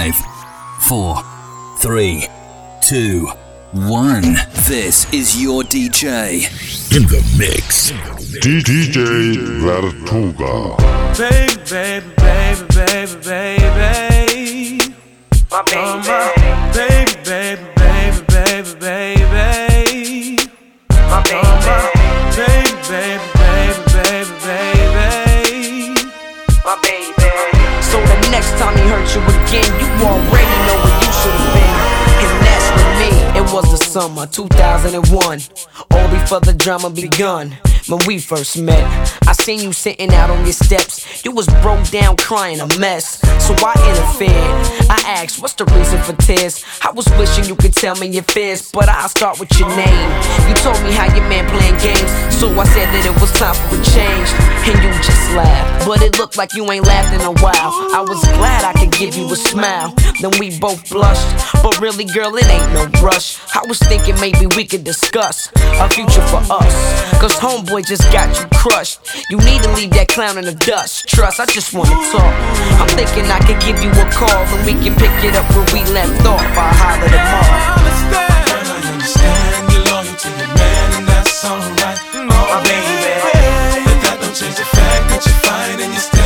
Five, four, three, two, one. This is your DJ. In the mix. DJ Vertuga. Baby, baby, baby, baby, baby. My baby. baby, baby, baby, baby, time he hurt you again, you already know where you should have been. And that's with me. It was the summer 2001, all before the drama begun when we first met. I seen you sitting out on your steps. You was broke down, crying a mess. So I interfered. I asked, what's the reason for tears? I was wishing you could tell me your fears, but I'll start with your name. You told me how your man playing games, so I said that it was time for a change. And you just laughed, but it looked like you ain't laughed in a while. I was glad I could give you a smile. Then we both blushed, but really, girl, it ain't no rush. I was thinking maybe we could discuss a future for us. Cause homeboy just got you crushed. You need to leave that clown in the dust. Trust, I just wanna talk. I'm thinking I could give you a call and we can pick it up where we left off. I'll holler tomorrow. I understand you're loyal to your man, and that's alright. Mm, oh, baby. But that don't change the fact that you're fine and you stay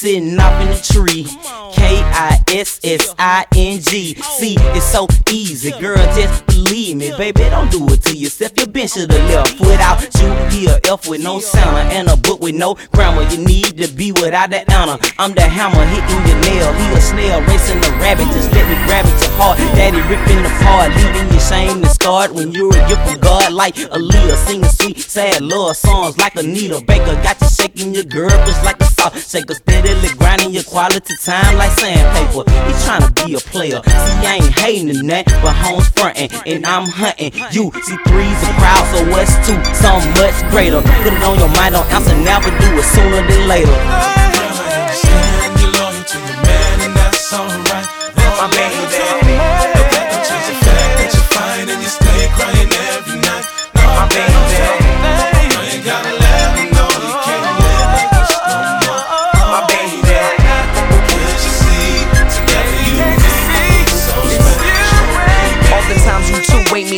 sitting up in the tree. K I S S I N G. See, it's so easy, girl. Just believe me, baby. Don't do it to yourself. Your bench should have left without you. He a F with no sound and a book with no grammar. You need to be without the honor. I'm the hammer hitting your nail. He a snail racing the rabbit. Just let me grab it to heart. Daddy ripping apart, leaving you shame and scarred when you're a gift from God. Like a Aaliyah singing sweet, sad love songs like Anita Baker. Got you shaking your girl just like a salt shaker. Steadily grinding your quality time like sandpaper. He trying to be a player. See, I ain't hating in that, but home's frontin' and I'm hunting. You see three's a crowd, so what's two? Something much greater. Put it on your mind, don't answer now, but do it sooner than later. Girl, I understand you're loyal to your man, and that's alright. My baby. But that don't change the fact that you're fine and you stay crying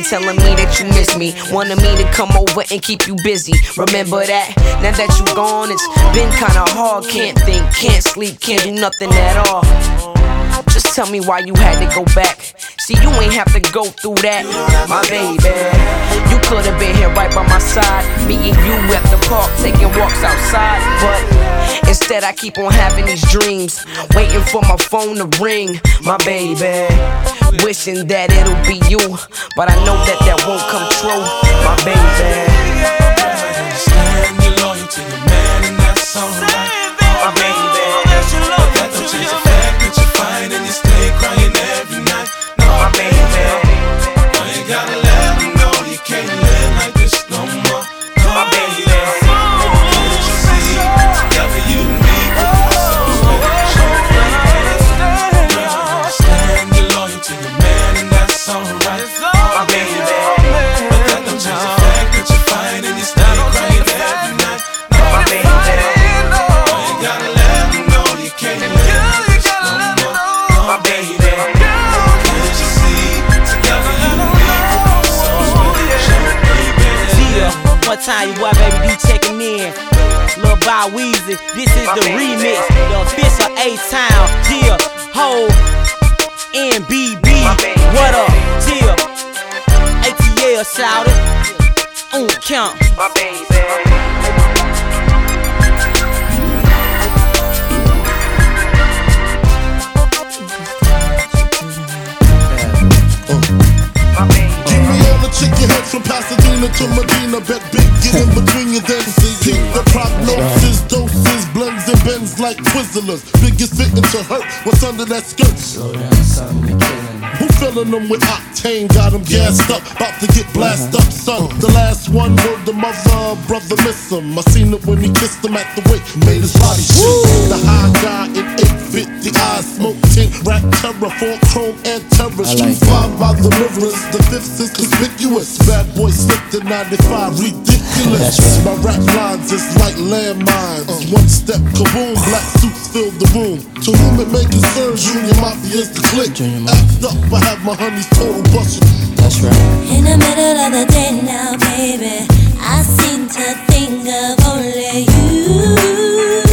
telling me that you miss me. Wanted me to come over and keep you busy. Remember that? Now that you gone, it's been kinda hard. Can't think, can't sleep, can't do nothing at all. Just tell me why you had to go back. See, you ain't have to go through that, my baby. You could have been here right by my side. Me and you at the park taking walks outside. But instead, I keep on having these dreams. Waiting for my phone to ring, my baby. Wishing that it'll be you. But I know that that won't come true, my baby. to your man, and that's alright. Like Twizzlers. Biggest fitting to hurt what's under that skirt. Who Filling them with octane, got them gassed up. About to get blasted up, son. The last one, word the mother, brother miss him. I seen it when he kissed him at the wake, made his body shake. The high guy in 850, eyes smoke tint, rap terror, four chrome and terror. Street like five by the mirrors, the fifth is conspicuous. Bad boy slipped in 95, ridiculous. Right. My rap lines is like landmines. Uh. One step, kaboom, black suits fill the room. To whom it may concern, Junior Mafia is the click. Act up, I have my honey's total busted. That's right. In the middle of the day now, baby, I seem to think of only you.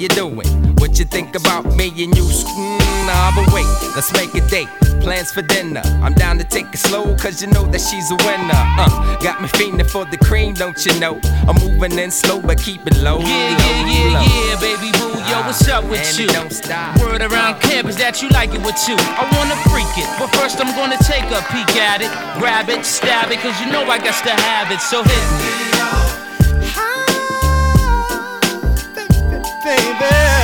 you doing? What you think about me and you? Mm, nah, but wait, let's make a date. Plans for dinner. I'm down to take it slow, cause you know that she's a winner. Uh, got me fiending for the cream, don't you know? I'm moving in slow, but keep it low. Yeah, low, yeah, yeah, low. yeah, baby boo. Yo, uh, what's up with and you? Don't stop. Word around uh. campus that you like it with you. I wanna freak it, but first I'm gonna take a peek at it. Grab it, stab it, cause you know I got to have it, so hit me. baby.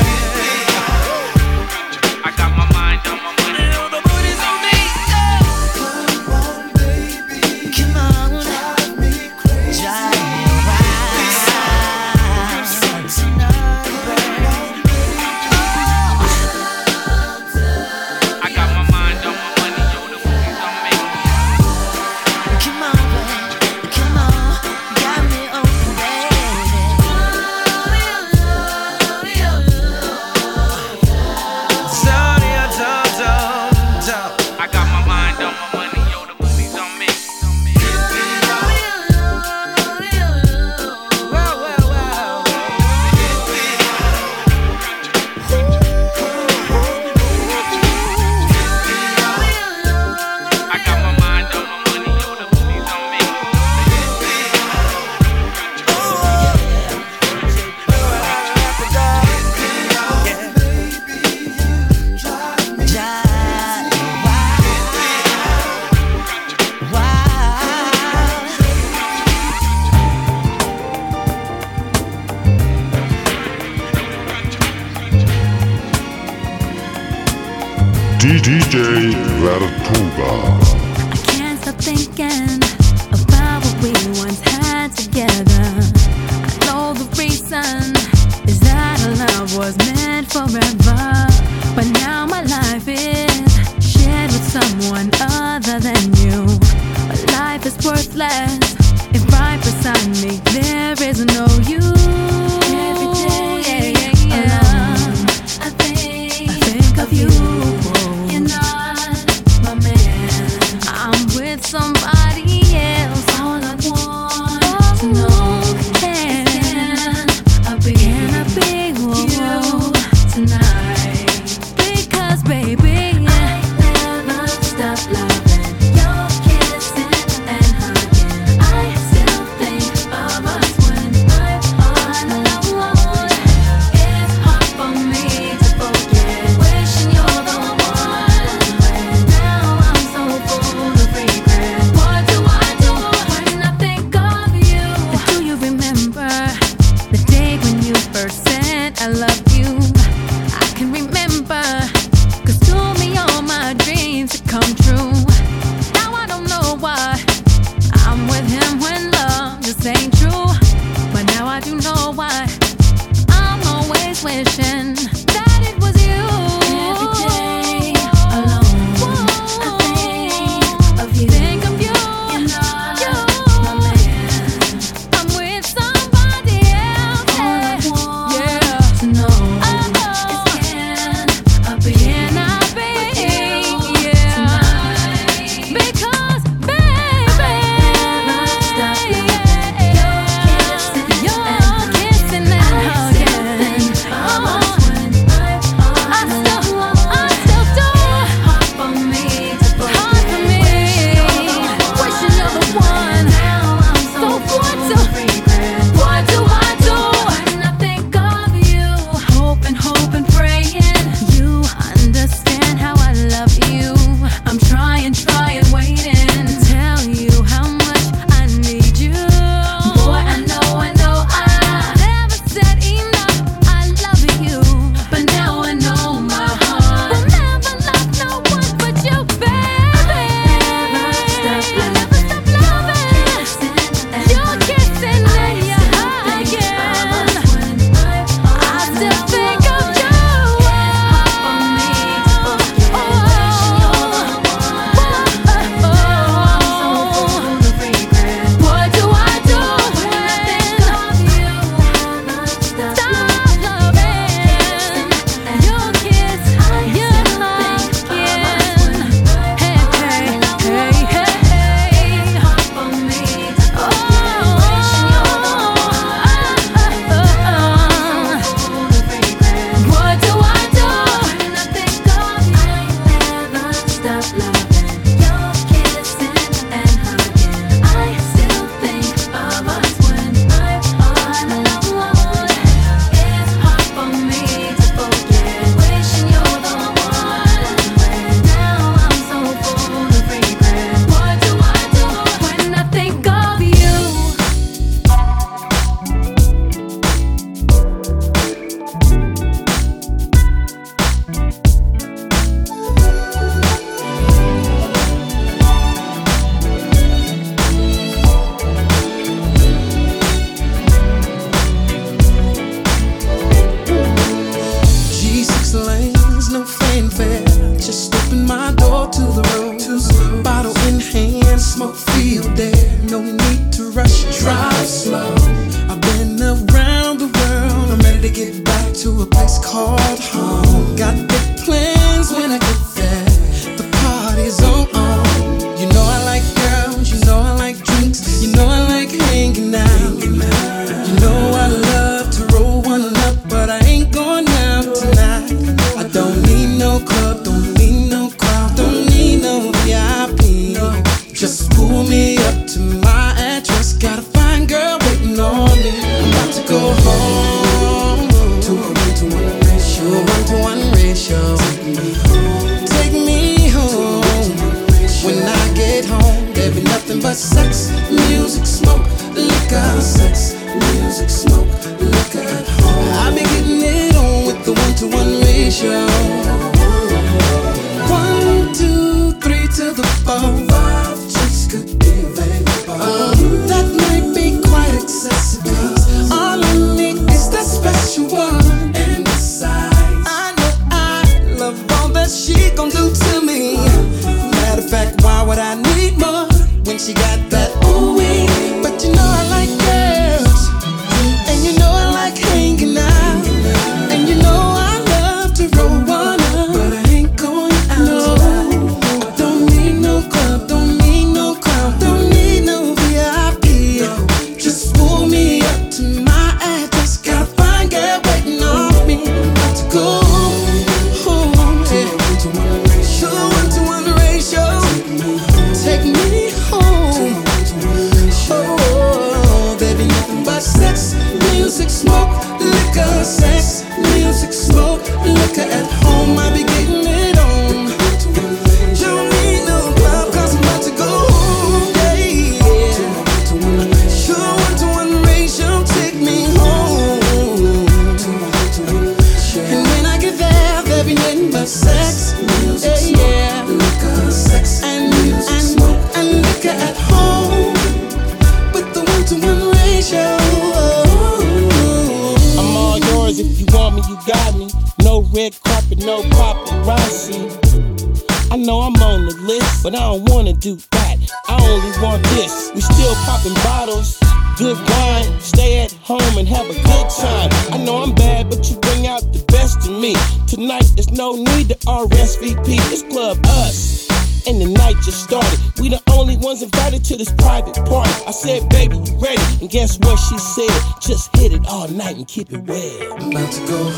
said, baby, you ready? And guess what she said? Just hit it all night and keep it wet. I'm about to go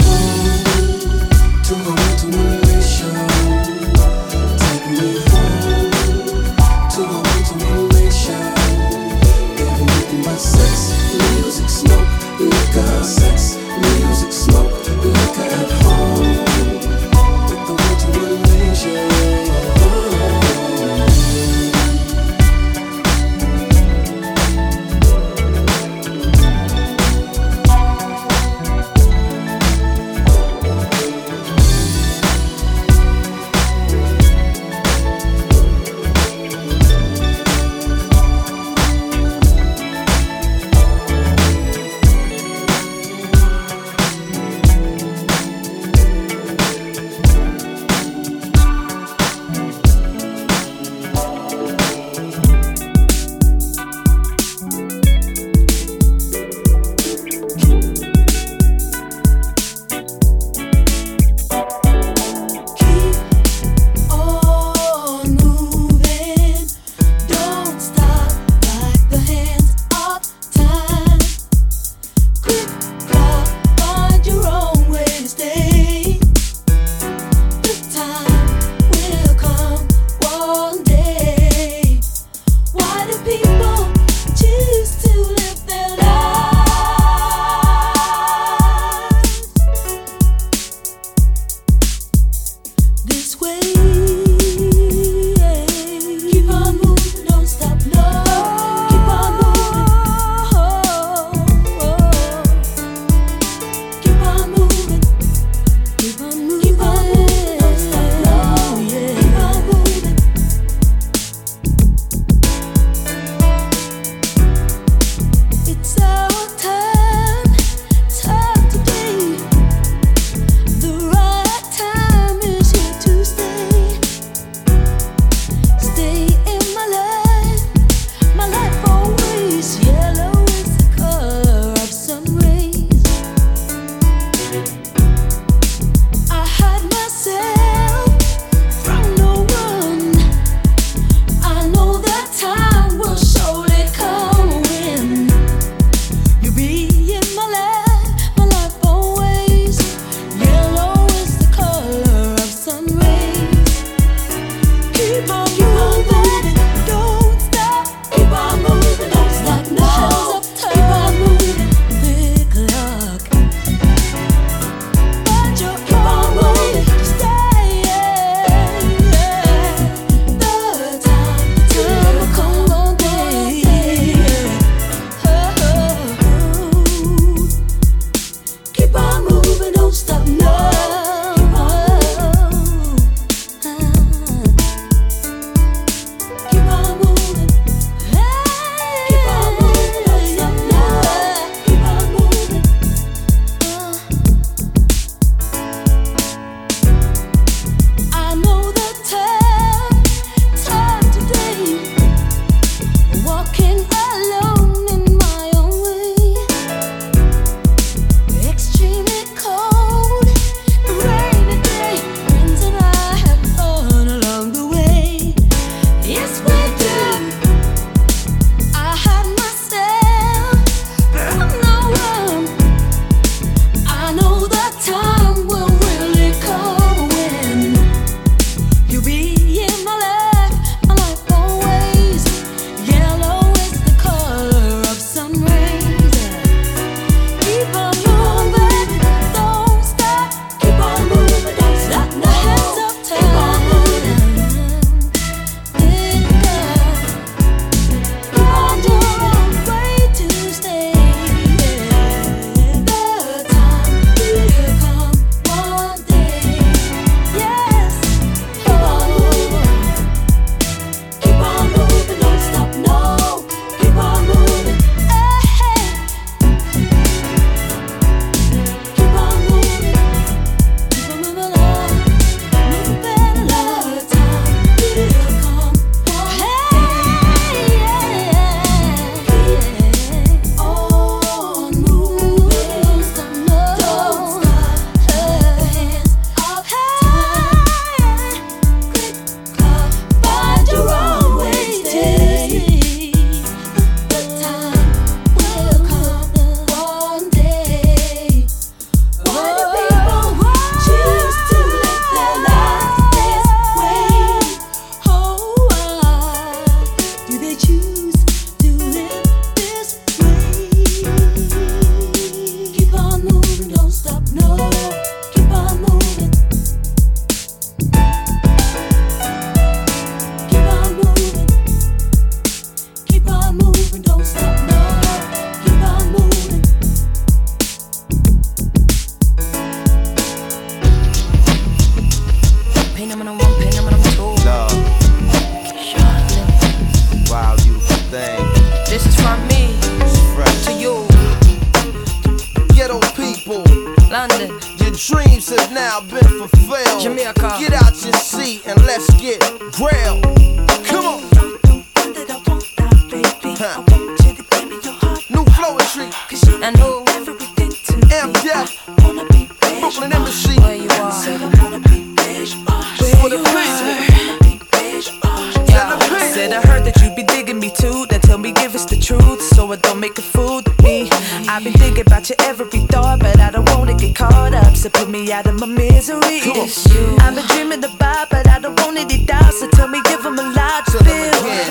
you. I've been dreaming about, but I don't want to die. So tell me, give 'em a lot to feel. again.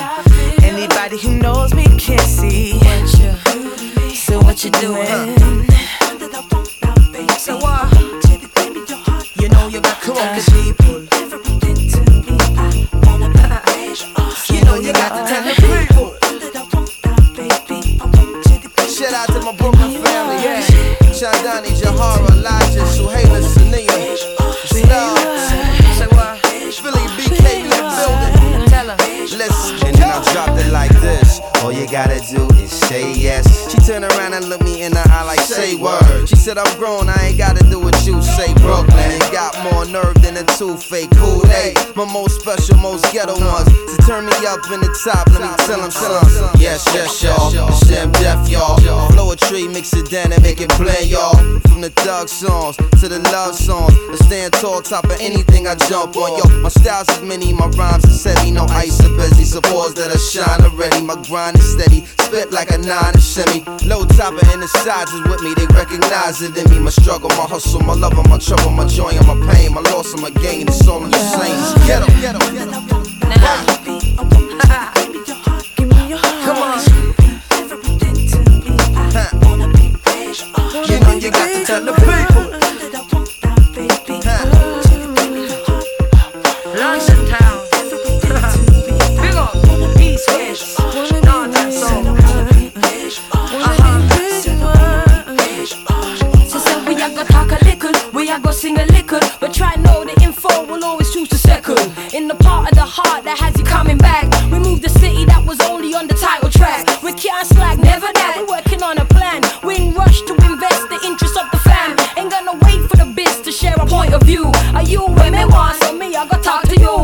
Anybody who knows me can see. So what you doing? So what? You know you got to people. You know you got to tell the people. Shout out to my Brooklyn family. Chandani, Jahara, Elijah, Suhaila, Sania. Gotta do is say yes. She turned around and looked me in the eye. She said, I'm grown, I ain't gotta do what you say. Brooklyn, got more nerve than a two-fake Kool-Aid. My most special, most ghetto ones. To turn me up in the top, let me tell them something. Yes, yes, y'all. Stem deaf, y'all. Blow a tree, mix it down and make it blend, y'all. From the thug songs to the love songs. I stand tall, top of anything I jump on. Yo, my styles is many, my rhymes is heavy. No ice or busy, pause that I shine already. My grind is steady, spit like a nine and semi. Low topper and the sides is with me, they recognize it in me. My struggle, my hustle, my love, and my trouble, my joy, and my pain, my loss, and my gain. It's all in the same. Get 'em, get 'em, get 'em. Give me your heart. Come on. Huh. You know you got to tell the people. Heart that has you coming back, we moved the city that was only on the title track. We can't slack, never that. We're working on a plan. We in rush to invest the interest of the fam. Ain't gonna wait for the biz to share a point of view. Are you women want so me? I gotta talk to you.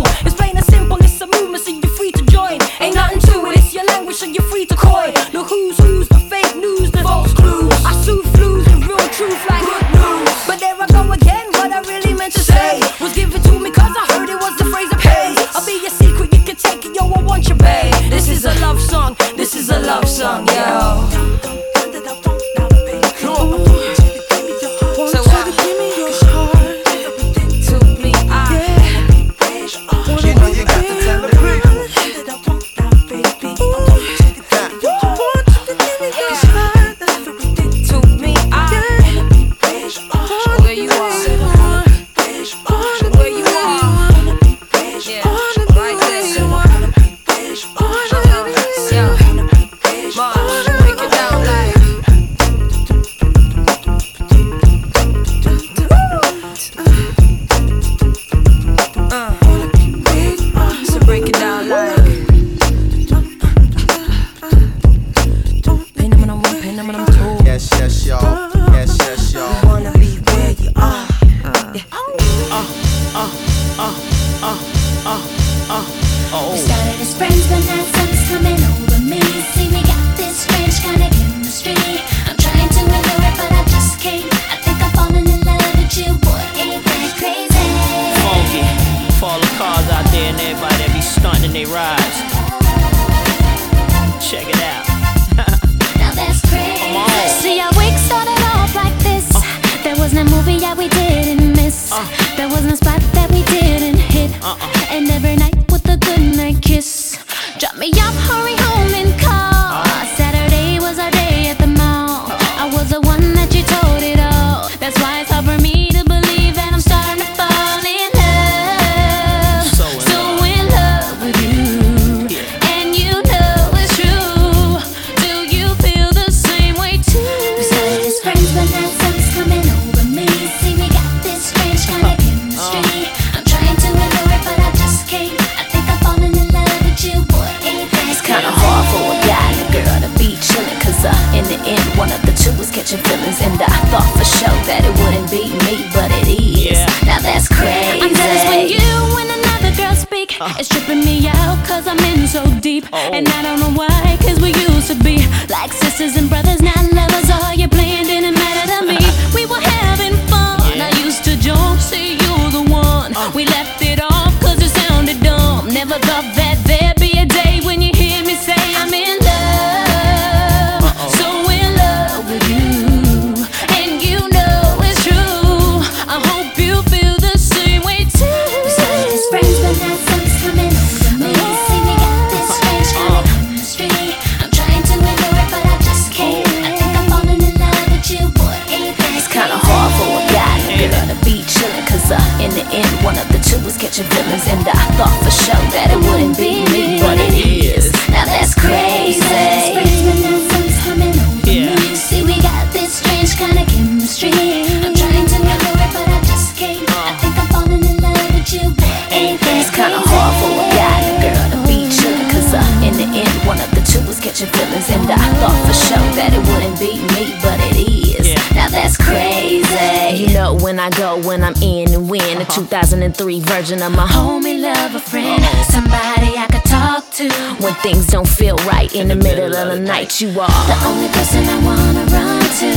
when I go, when I'm in and win. the 2003 version of my homie, lover, friend. Somebody I could talk to when things don't feel right in the middle of the night. You are the only person I wanna run to.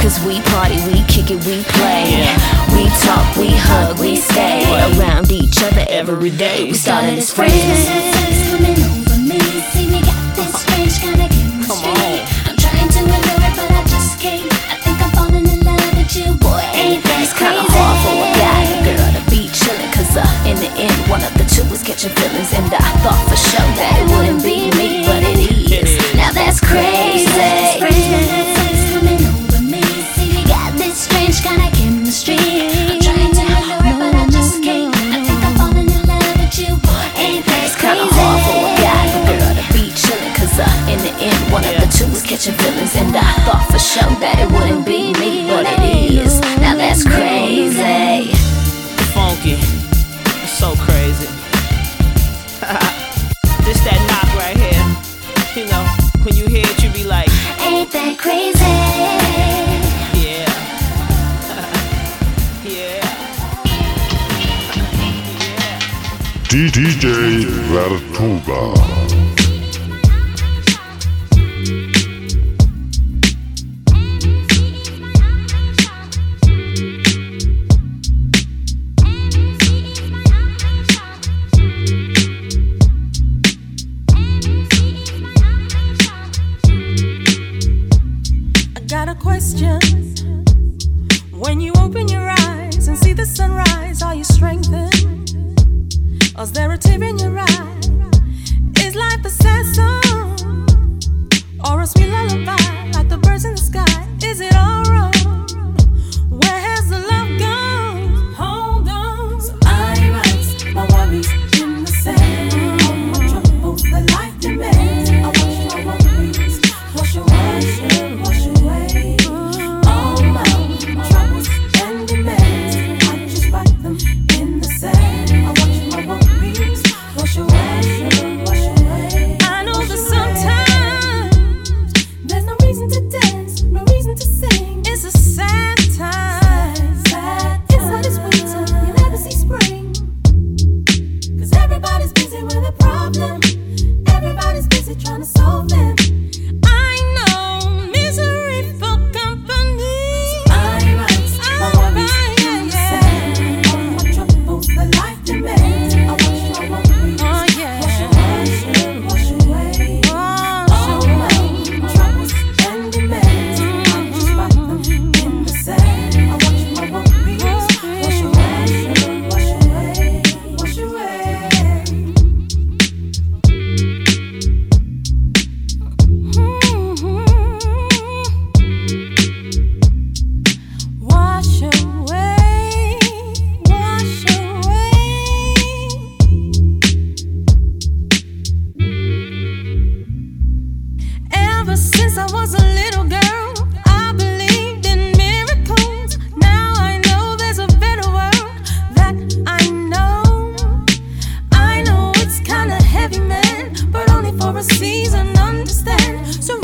Cause we party, we kick it, we play. We talk, we hug, we stay around each other every day. We started as friends. Coming over me, see me got this strange kind of end. One of the two was catching feelings, and I thought for sure that it wouldn't be me, but it is. Now that's crazy. Coming over me. We got this strange kind of chemistry. in the end, one of the two was catching feelings, and I thought for sure that it wouldn't be me, but DJ Vertuga. Was there a tear in your eye? for a season, understand. So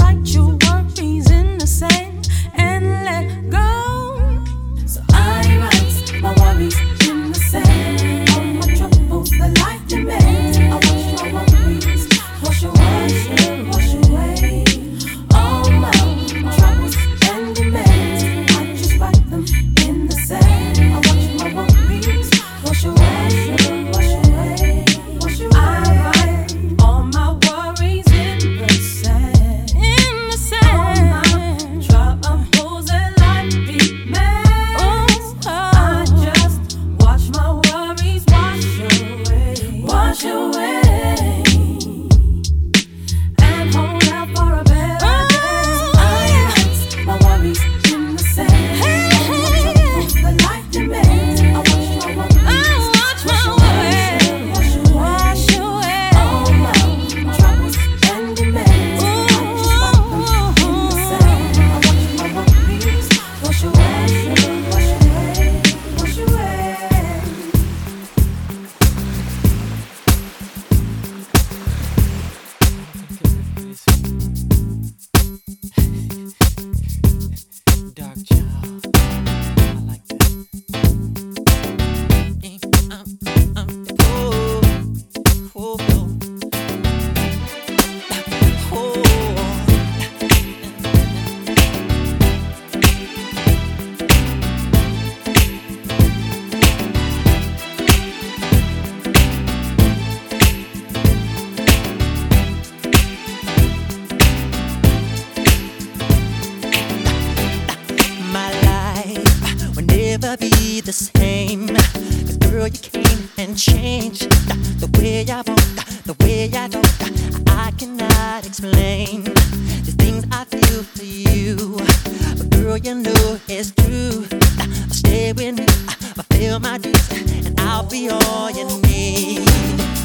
never be the same. Cause girl, you came and changed the way I walk, the way I talk. I cannot explain the things I feel for you. But girl, you know it's true. Stay with me, fulfill my dreams, and I'll be all you need.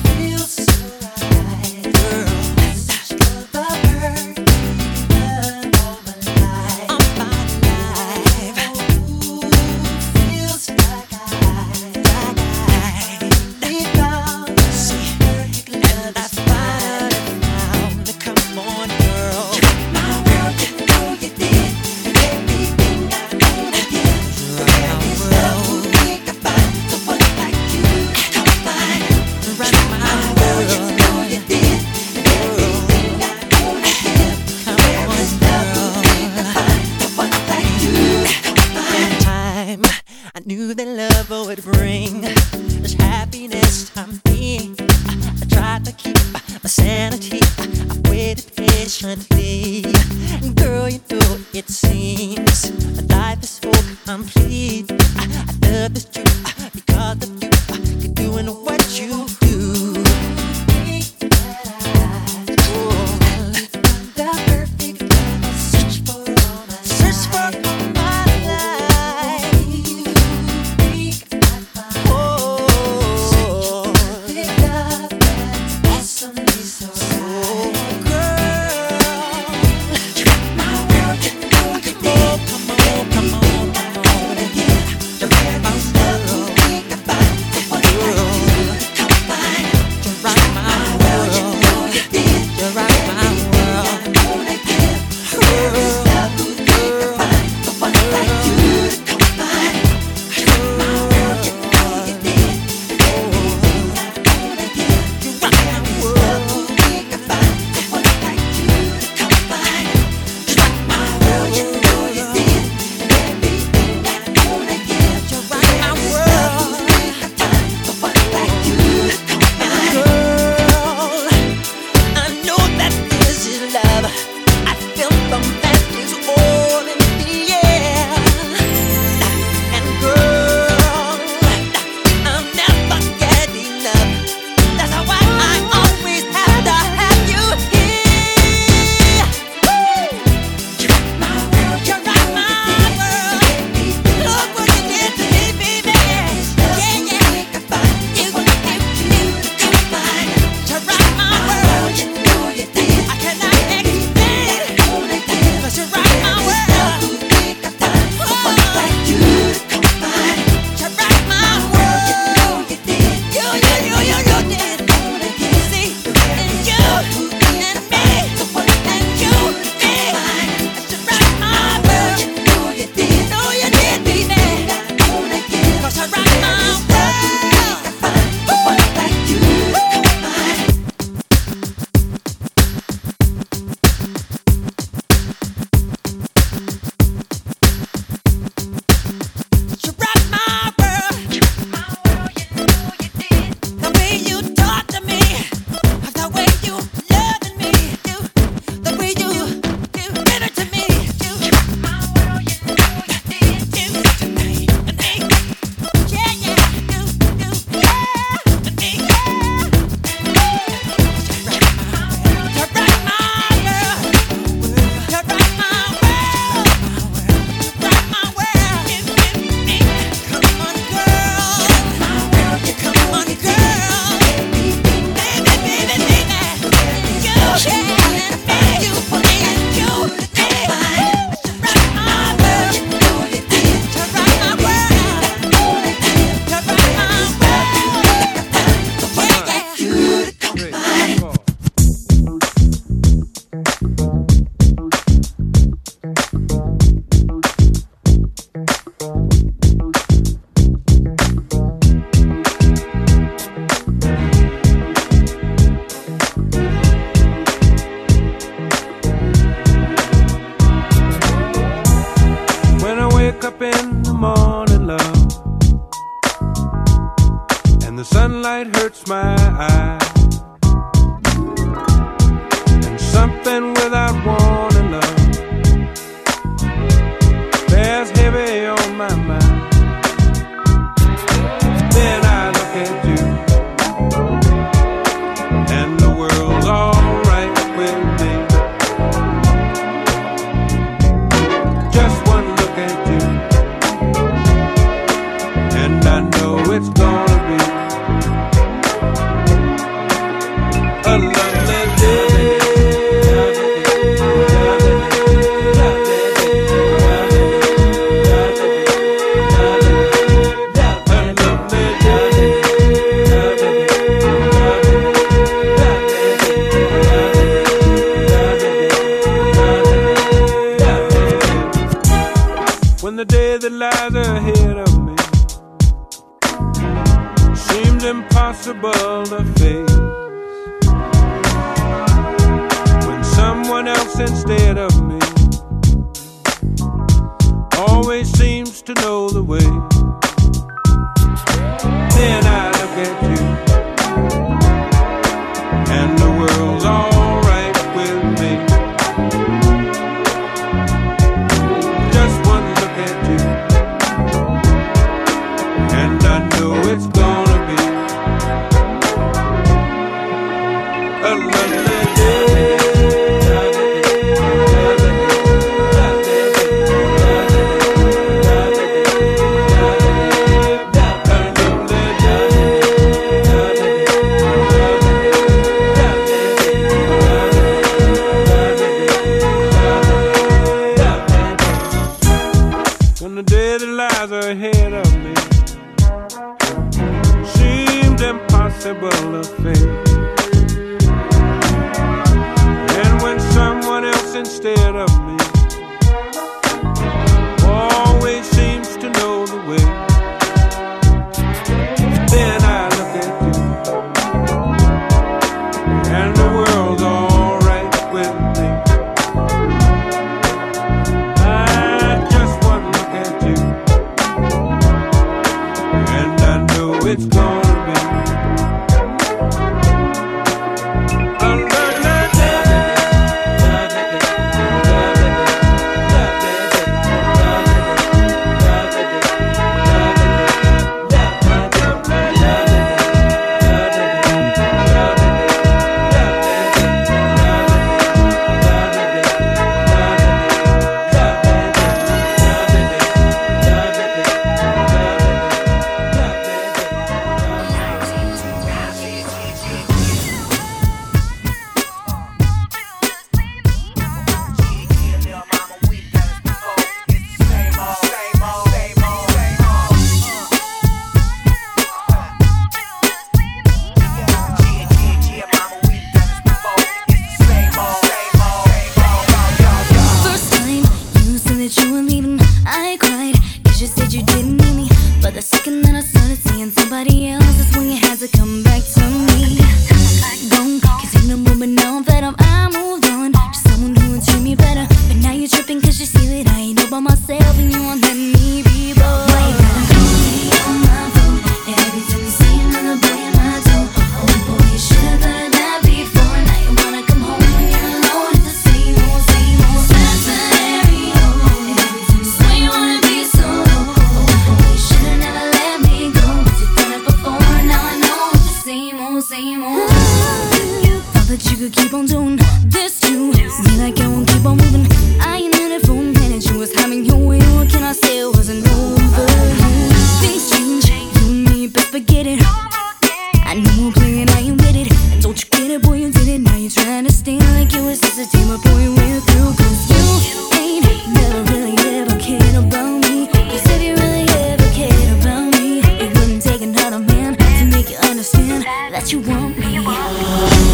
You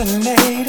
fascinating.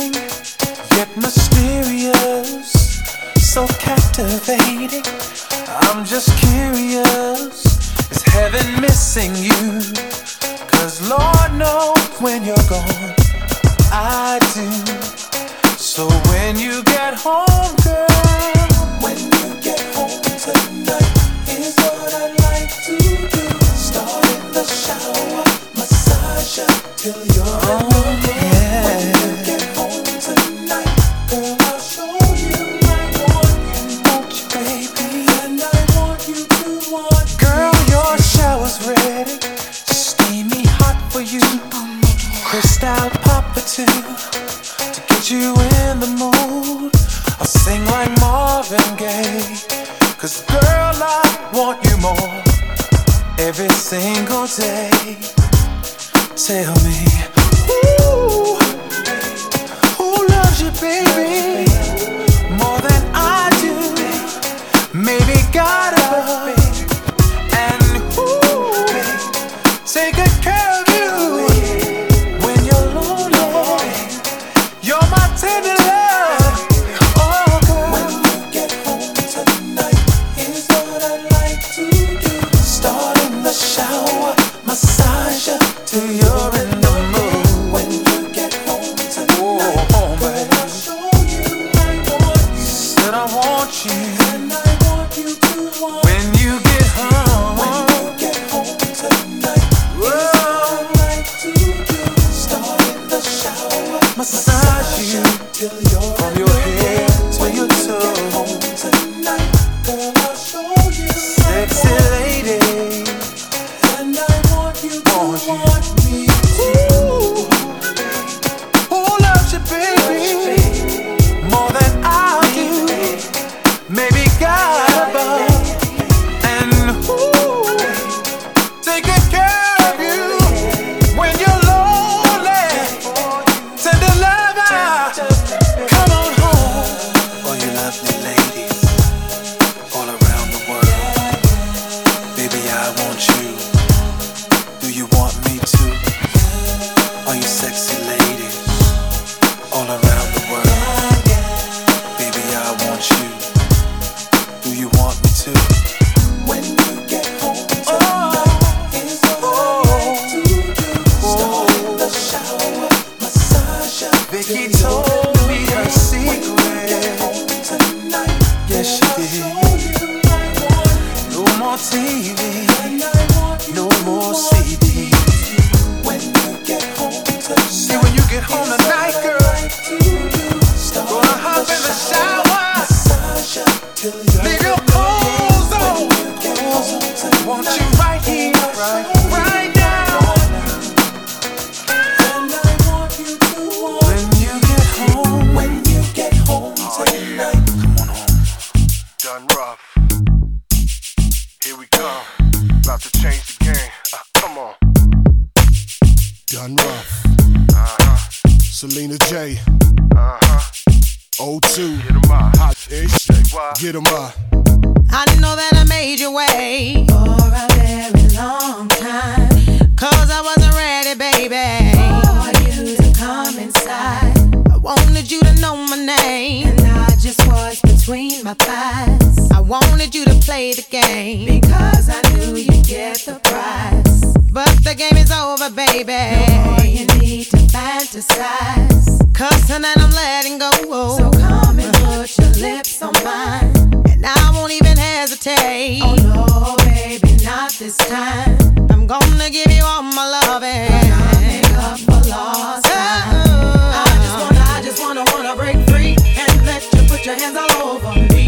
my thighs. I wanted you to play the game because I knew you'd get the prize. But the game is over, baby. No more you need to fantasize. Cause tonight I'm letting go. So come and put your lips on mine. And I won't even hesitate. Oh no, baby, not this time. I'm gonna give you all my loving. I'll make up for lost time. I just wanna, I just wanna, wanna break free and let you put your hands all over me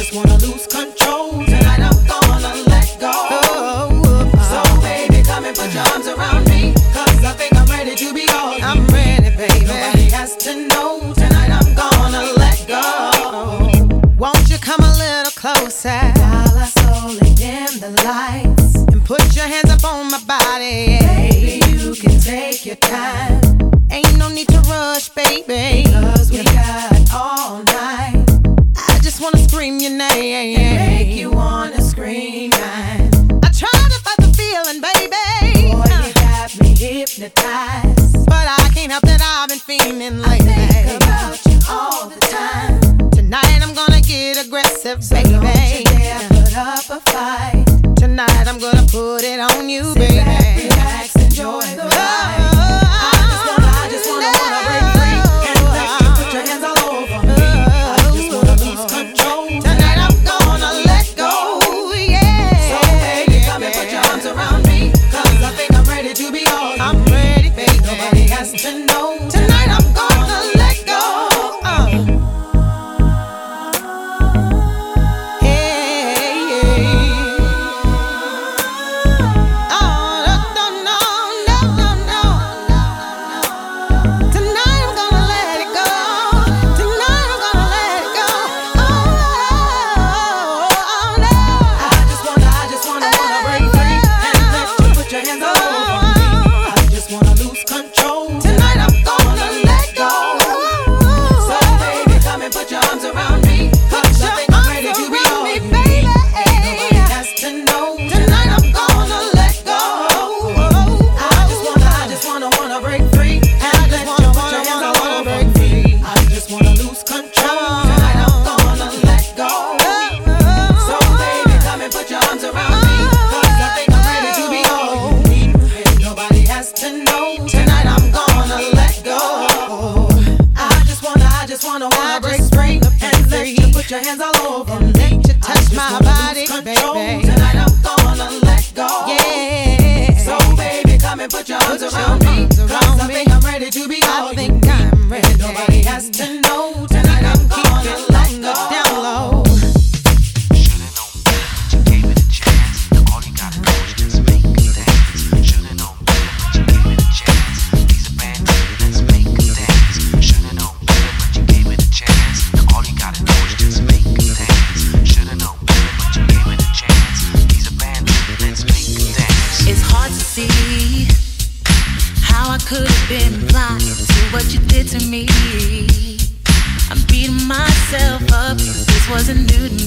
just wanna lose control. Tonight I'm gonna let go. So, baby, come and put your arms around I think I'm ready to be all. I'm ready, baby. Nobody has to know. Tonight I'm gonna let go. Won't you come a little closer? While I slowly dim the lights. And put your hands up on my body. Baby, you can take your time. Ain't no need to rush, baby. Cause we got all night. Just wanna scream your name. And make you wanna scream mine. I try to fight the feeling, baby. Boy, you got me hypnotized. But I can't help that I've been feeling lately. I think about you all the time. Tonight I'm gonna get aggressive, baby. Don't you dare put up a fight. Tonight I'm gonna put it on you, Sit baby. Back, relax, enjoy the oh, ride. I has to know. Tonight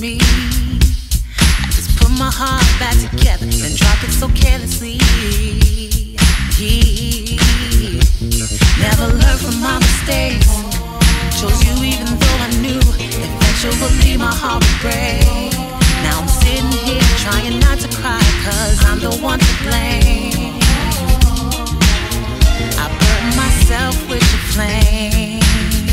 me. I just put my heart back together and dropped it so carelessly. Never learned from my mistakes. Chose you even though I knew eventually my heart would break. Now I'm sitting here trying not to cry cause I'm the one to blame. I burned myself with the flame.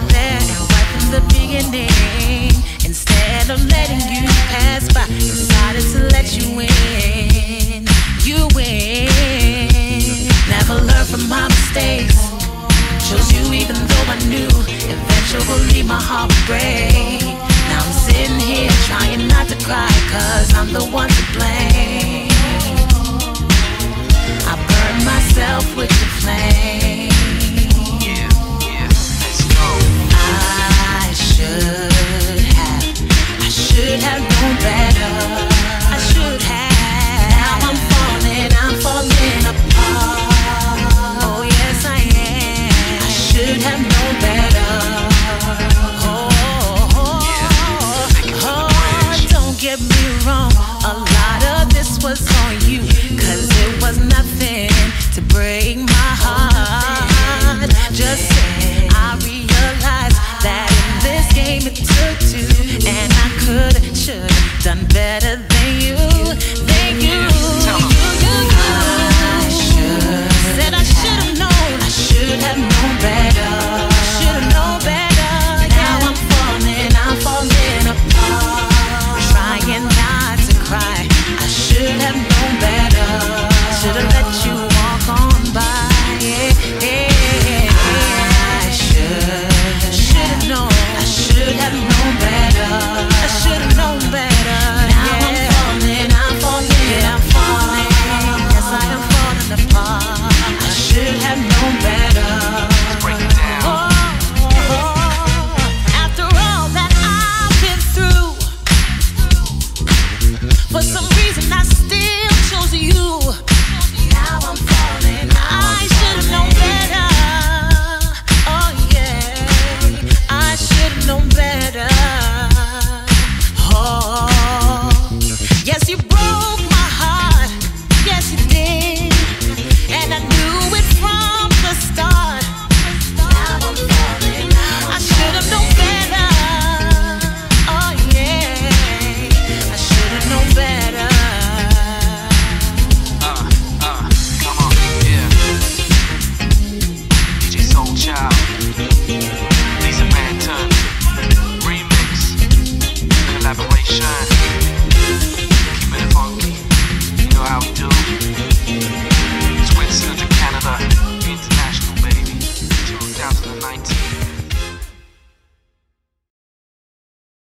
you win. You win. Never from my mistakes. Chose you even though I knew eventually my heart would break. Now I'm sitting here trying not to cry cause I'm the one to blame. I burned myself with the flame. I should have. I should have known better. To break my heart. Just say I realized that in this game it took two, and I could, should, have done better than you, than you.